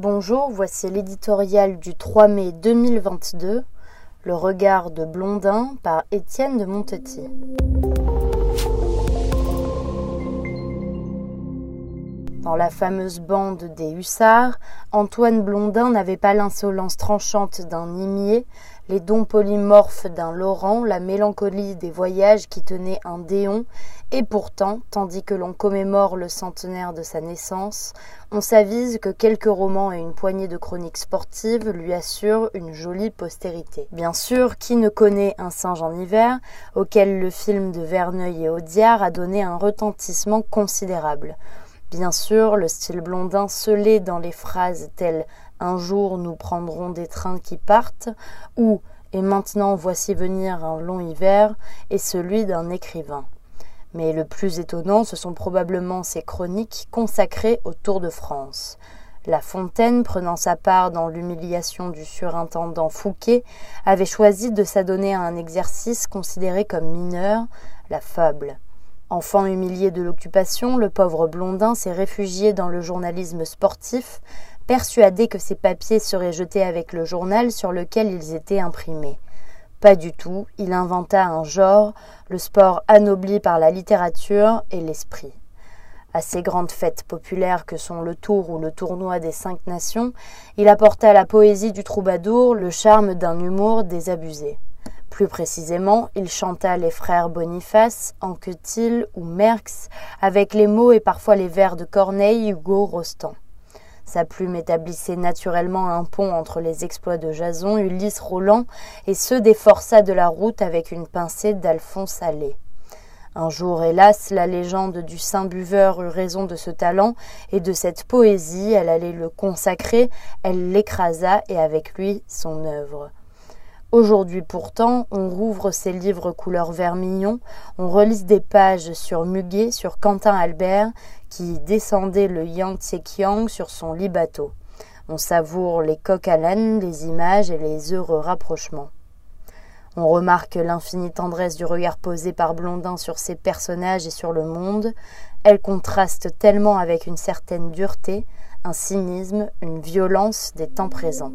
Bonjour, voici l'éditorial du 3 mai 2022, Le regard de Blondin par Étienne de Montetti. Dans la fameuse bande des hussards, Antoine Blondin n'avait pas l'insolence tranchante d'un Nimier, les dons polymorphes d'un Laurent, la mélancolie des voyages qui tenaient un Déon, et pourtant, tandis que l'on commémore le centenaire de sa naissance, on s'avise que quelques romans et une poignée de chroniques sportives lui assurent une jolie postérité. Bien sûr, qui ne connaît Un singe en hiver, auquel le film de Verneuil et Audiard a donné un retentissement considérable. Bien sûr, le style blondin scellé dans les phrases telles Un jour nous prendrons des trains qui partent ou Et maintenant voici venir un long hiver est celui d'un écrivain. Mais le plus étonnant, ce sont probablement ces chroniques consacrées au Tour de France. La Fontaine, prenant sa part dans l'humiliation du surintendant Fouquet, avait choisi de s'adonner à un exercice considéré comme mineur, la fable. Enfant humilié de l'occupation, le pauvre Blondin s'est réfugié dans le journalisme sportif, persuadé que ses papiers seraient jetés avec le journal sur lequel ils étaient imprimés. Pas du tout, il inventa un genre, le sport anobli par la littérature et l'esprit. À ces grandes fêtes populaires que sont le Tour ou le Tournoi des Cinq Nations, il apporta la poésie du troubadour, le charme d'un humour désabusé. Plus précisément, il chanta les frères Boniface, Anquetil ou Merx, avec les mots et parfois les vers de Corneille, Hugo, Rostand. Sa plume établissait naturellement un pont entre les exploits de Jason, Ulysse, Roland et ceux des forçats de la route avec une pincée d'Alphonse Allais. Un jour, hélas, la légende du saint buveur eut raison de ce talent et de cette poésie, elle allait le consacrer, elle l'écrasa et avec lui son œuvre. Aujourd'hui pourtant, on rouvre ses livres couleur vermillon, on relise des pages sur Muguet, sur Quentin Albert, qui descendait le Yangtze-Kiang sur son lit bateau. On savoure les coques à l'âne, les images et les heureux rapprochements. On remarque l'infinie tendresse du regard posé par Blondin sur ses personnages et sur le monde. Elle contraste tellement avec une certaine dureté, un cynisme, une violence des temps présents.